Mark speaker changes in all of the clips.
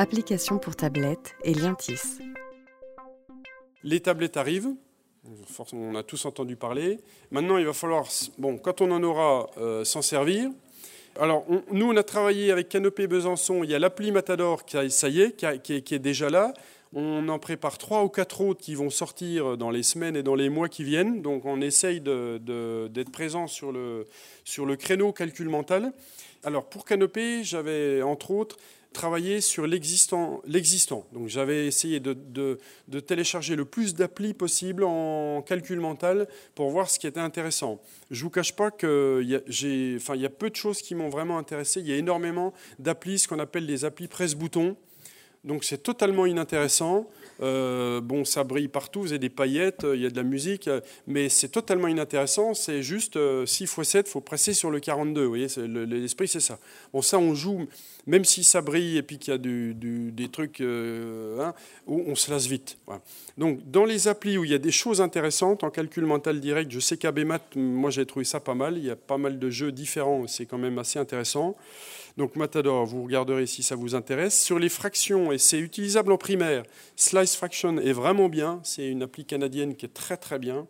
Speaker 1: application pour tablette et Lientis.
Speaker 2: Les tablettes arrivent. On a tous entendu parler. Maintenant, il va falloir, bon, quand on en aura, euh, s'en servir. Alors, nous, on a travaillé avec Canopée Besançon. Il y a l'appli Matador, qui, ça y est, qui, est, déjà là. On en prépare trois ou quatre autres qui vont sortir dans les semaines et dans les mois qui viennent. Donc, on essaye d'être présent sur le, sur le créneau calcul mental. Alors, pour Canopée, j'avais entre autres travailler sur l'existant. Donc j'avais essayé de, télécharger le plus d'applis possible en calcul mental pour voir ce qui était intéressant. Je ne vous cache pas qu'il y, a, enfin, y a peu de choses qui m'ont vraiment intéressé. Il y a énormément d'applis, ce qu'on appelle les applis presse-bouton. Donc c'est totalement inintéressant. Euh, bon, ça brille partout, vous avez des paillettes, il y a de la musique, mais c'est totalement inintéressant. C'est juste 6 x 7, il faut presser sur le 42. Vous voyez, l'esprit, c'est ça. Bon, ça, on joue, même si ça brille et puis qu'il y a des trucs, euh, hein, où on se lasse vite. Donc, dans les applis où il y a des choses intéressantes, en calcul mental direct, je sais qu'ABMAT, moi j'ai trouvé ça pas mal. Il y a pas mal de jeux différents, c'est quand même assez intéressant. Donc Matador, vous regarderez si ça vous intéresse. Sur les fractions, et c'est utilisable en primaire, Slice Fraction est vraiment bien. C'est une appli canadienne qui est très très bien.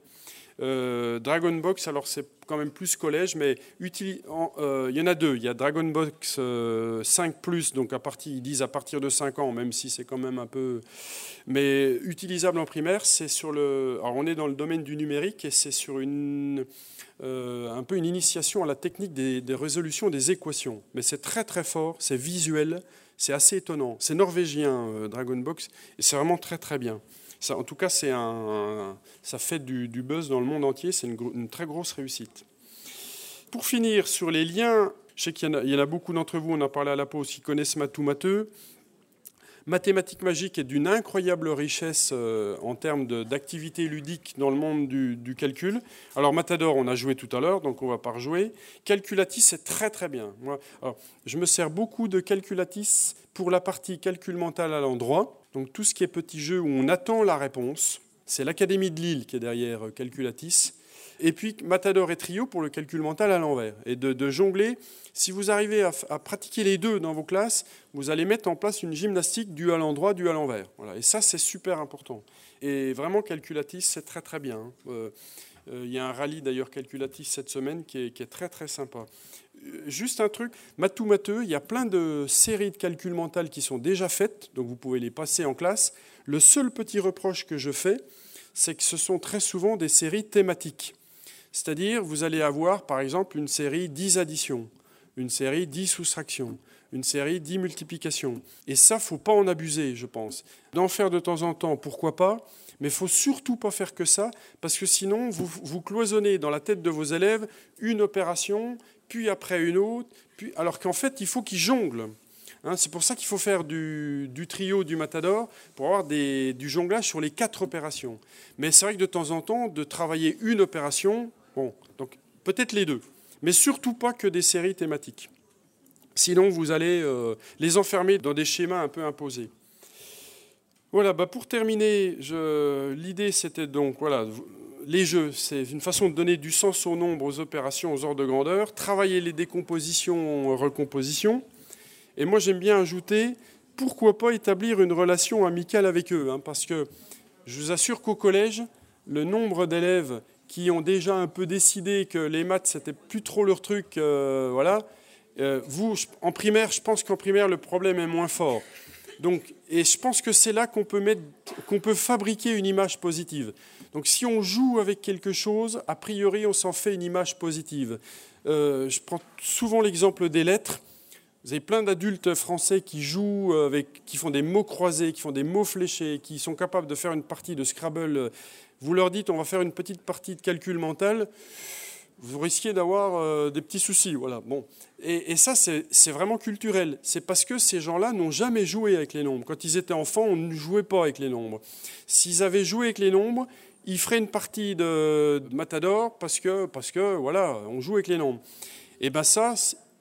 Speaker 2: Euh, Dragon Box, alors c'est quand même plus collège, mais euh, il y en a deux. Il y a Dragon Box 5 euh, donc à partir, ils disent à partir de 5 ans, même si c'est quand même un peu. Mais utilisable en primaire, c'est sur le. Alors on est dans le domaine du numérique et c'est sur une. un peu une initiation à la technique des, des résolutions des équations. Mais c'est très très fort, c'est visuel, c'est assez étonnant. C'est norvégien, Dragon Box, et c'est vraiment très très bien en tout cas, ça fait du, buzz dans le monde entier. C'est une, très grosse réussite. Pour finir, sur les liens, je sais qu'il y, en a beaucoup d'entre vous, on a parlé à la pause, qui connaissent Matou Mateux. Mathématiques magiques est d'une incroyable richesse euh, en termes d'activité ludique dans le monde du, calcul. Alors Matador, on a joué tout à l'heure, donc on va pas rejouer. Calculatis, c'est très très bien. Moi, je me sers beaucoup de Calculatis pour la partie calcul mental à l'endroit. Donc tout ce qui est petit jeu où on attend la réponse, c'est l'Académie de Lille qui est derrière euh, Calculatis. Et puis Matador et Trio pour le calcul mental à l'envers. Et de, jongler, si vous arrivez à, pratiquer les deux dans vos classes, vous allez mettre en place une gymnastique du à l'endroit, du à l'envers. Voilà. Et ça, c'est super important. Et vraiment, Calculatis, c'est très très bien. Hein. Euh, euh, il y a un rallye d'ailleurs Calculatis cette semaine qui est, très très sympa juste un truc, matou mateux, il y a plein de séries de calculs mentaux qui sont déjà faites, donc vous pouvez les passer en classe. Le seul petit reproche que je fais, c'est que ce sont très souvent des séries thématiques. C'est-à-dire, vous allez avoir, par exemple, une série 10 additions, une série 10 soustractions, une série 10 multiplications. Et ça, faut pas en abuser, je pense. D'en faire de temps en temps, pourquoi pas, mais il faut surtout pas faire que ça, parce que sinon, vous, cloisonnez dans la tête de vos élèves une opération puis après une autre, puis, alors qu'en fait, il faut qu'ils jonglent. Hein, c'est pour ça qu'il faut faire du, trio du matador pour avoir du jonglage sur les quatre opérations. Mais c'est vrai que de temps en temps, de travailler une opération, donc peut-être les deux, mais surtout pas que des séries thématiques. Sinon, vous allez euh, les enfermer dans des schémas un peu imposés. Voilà, bah pour terminer, l'idée c'était donc, voilà, les jeux, c'est une façon de donner du sens au nombre, aux opérations, aux ordres de grandeur, travailler les décompositions, recompositions. Et moi, j'aime bien ajouter, pourquoi pas établir une relation amicale avec eux hein, Parce que je vous assure qu'au collège, le nombre d'élèves qui ont déjà un peu décidé que les maths, c'était plus trop leur truc, euh, voilà. Euh, vous, en primaire, je pense qu'en primaire, le problème est moins fort. Donc, et je pense que c'est là qu'on peut, mettre, qu'on peut fabriquer une image positive. Donc si on joue avec quelque chose, a priori, on s'en fait une image positive. Euh, je prends souvent l'exemple des lettres. Vous avez plein d'adultes français qui jouent avec, qui font des mots croisés, qui font des mots fléchés, qui sont capables de faire une partie de Scrabble. Vous leur dites, on va faire une petite partie de calcul mental vous risquez d'avoir euh, des petits soucis. Voilà. Bon. Et, ça, c'est vraiment culturel. C'est parce que ces gens-là n'ont jamais joué avec les nombres. Quand ils étaient enfants, on ne jouait pas avec les nombres. S'ils avaient joué avec les nombres, ils feraient une partie de, Matador parce que, parce que, voilà, on joue avec les nombres. Et bien ça,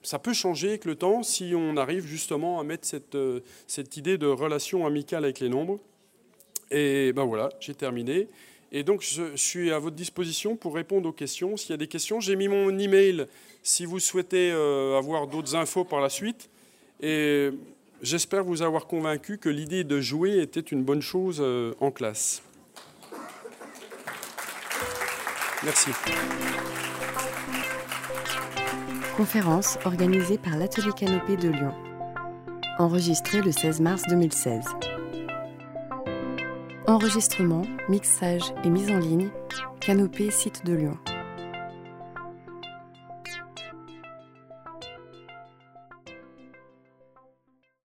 Speaker 2: ça peut changer avec le temps si on arrive justement à mettre cette, euh, cette idée de relation amicale avec les nombres. Et ben voilà, j'ai terminé. Et donc, je suis à votre disposition pour répondre aux questions. S'il y a des questions, j'ai mis mon email si vous souhaitez euh, avoir d'autres infos par la suite. Et J'espère vous avoir convaincu que l'idée de jouer était une bonne chose euh, en classe. Merci.
Speaker 1: Conférence organisée par l'Atelier Canopée de Lyon. Enregistrée le 16 mars 2016. Enregistrement, mixage et mise en ligne, Canopée site de Lyon.